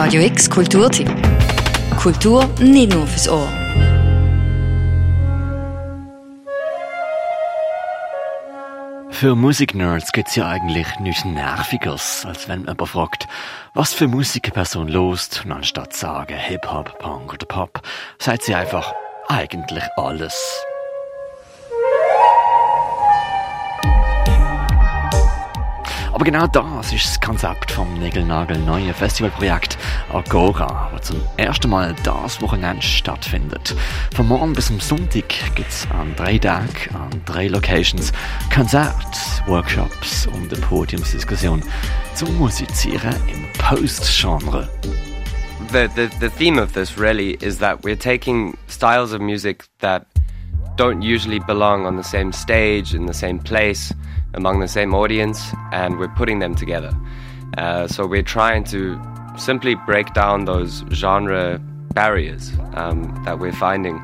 Radio X Kulturtipp. Kultur nicht nur fürs Ohr. Für Musiknerds gibt's ja eigentlich nichts Nerviges, als wenn jemand fragt, was für Musik eine Person lost, und anstatt zu sagen Hip-Hop, Punk oder Pop, sagt sie einfach eigentlich alles. Genau das ist das Konzept vom Nägelnagel neuen Festivalprojekt Agora, das zum ersten Mal das Wochenende stattfindet. Von morgen bis zum Sonntag gibt es an drei Tagen, an drei Locations Konzerte, Workshops und eine Podiumsdiskussion zum Musizieren im Post-Genre. The, the, the theme of this really is that we're taking styles of music that don't usually belong on the same stage, in the same place, among the same audience, and we're putting them together. Uh, so we're trying to simply break down those genre barriers um, that we're finding.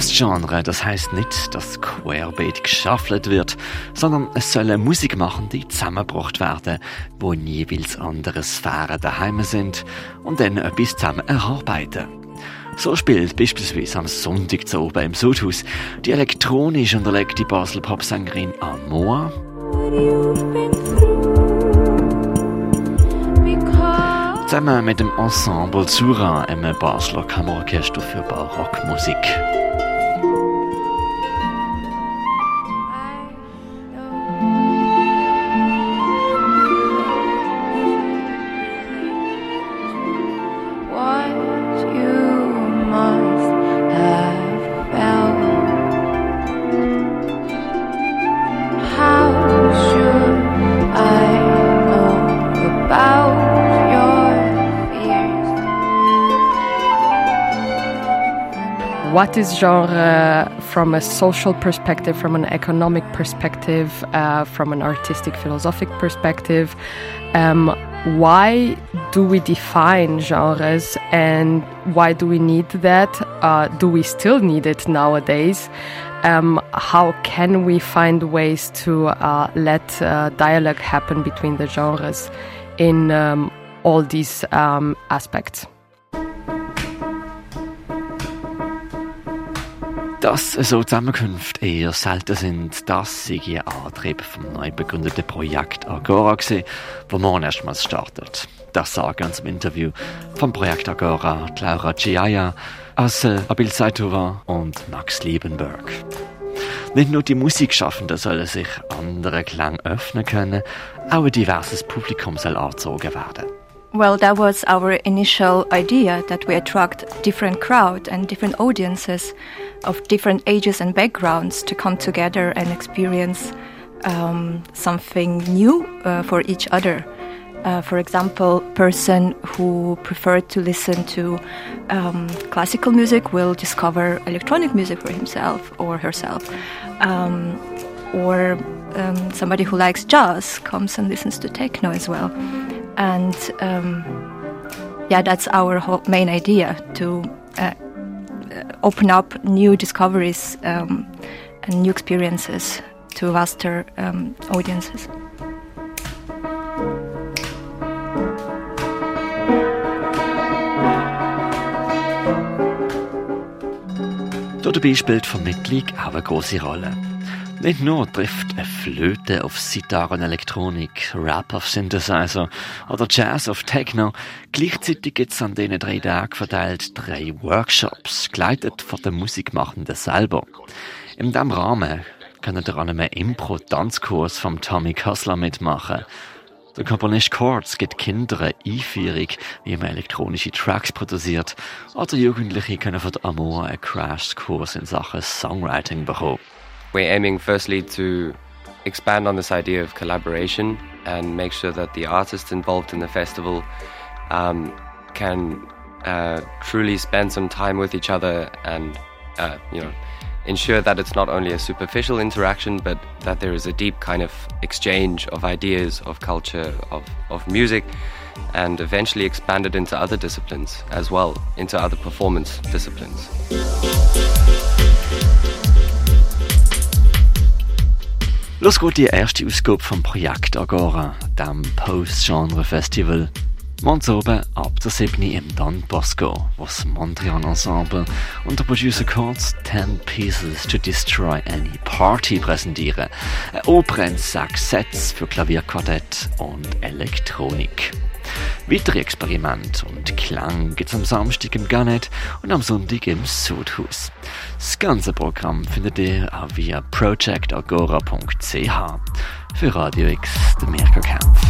Postgenre, das heißt nicht, dass querbeet geschaffelt wird, sondern es sollen Musik machen, die zusammengebracht werden, wo in jeweils andere Sphären daheim sind und dann etwas zusammen erarbeiten. So spielt beispielsweise am Sonntag zu oben im Sudhaus die elektronisch unterlegte Basel Popsängerin Amoa. Zusammen mit dem Ensemble Zura, einem Basler Kammerorchester für Barockmusik. What is genre from a social perspective, from an economic perspective, uh, from an artistic philosophic perspective. Um, why do we define genres and why do we need that? Uh, do we still need it nowadays? Um, how can we find ways to uh, let uh, dialogue happen between the genres in um, all these um, aspects? Dass so Zusammenkünfte eher selten sind, das sei ein Antrieb vom neu begründeten Projekt Agora gewesen, wo morgen erstmals startet. Das sagen uns im Interview vom Projekt Agora Laura Giaia, Asse Abil Saitova und Max Liebenberg. Nicht nur die Musikschaffenden sollen sich anderen Klang öffnen können, auch ein diverses Publikum soll angezogen werden. Well, that was our initial idea that we attract different crowd and different audiences of different ages and backgrounds to come together and experience um, something new uh, for each other. Uh, for example, person who preferred to listen to um, classical music will discover electronic music for himself or herself. Um, or um, somebody who likes jazz comes and listens to techno as well and um, yeah, that's our main idea to uh, open up new discoveries um, and new experiences to vaster um, audiences. Dabei spielt Vermittlung auch eine große Rolle. Nicht nur trifft eine Flöte auf Sitar und Elektronik, Rap auf Synthesizer oder Jazz auf Techno. Gleichzeitig gibt es an diesen drei Tagen verteilt drei Workshops, geleitet von den Musikmachenden selber. In diesem Rahmen können ihr an einem Impro-Tanzkurs vom Tommy Kassler mitmachen. Der Komponist Chords gibt Kindern Einführung, wie man elektronische Tracks produziert, oder Jugendliche können von Amor einen Crashkurs in Sachen Songwriting bekommen. We're aiming firstly to expand on this idea of collaboration and make sure that the artists involved in the festival um, can uh, truly spend some time with each other and uh, you know ensure that it's not only a superficial interaction but that there is a deep kind of exchange of ideas of culture of, of music and eventually expand it into other disciplines as well into other performance disciplines Los geht die erste Ausgabe vom Projekt Agora, dem Post-Genre-Festival. Morgens oben ab der 7. im Don Bosco, was Mondrian Ensemble und der Producer Chords 10 Pieces to Destroy Any Party präsentieren. Ein Oper in sechs Sets für Klavierquartett und Elektronik. Weitere Experimente und Klang gibt's am Samstag im Garnet und am Sonntag im Sudhaus. Das ganze Programm findet ihr auch via projectagora.ch. Für Radio X, der Mirko Kempf.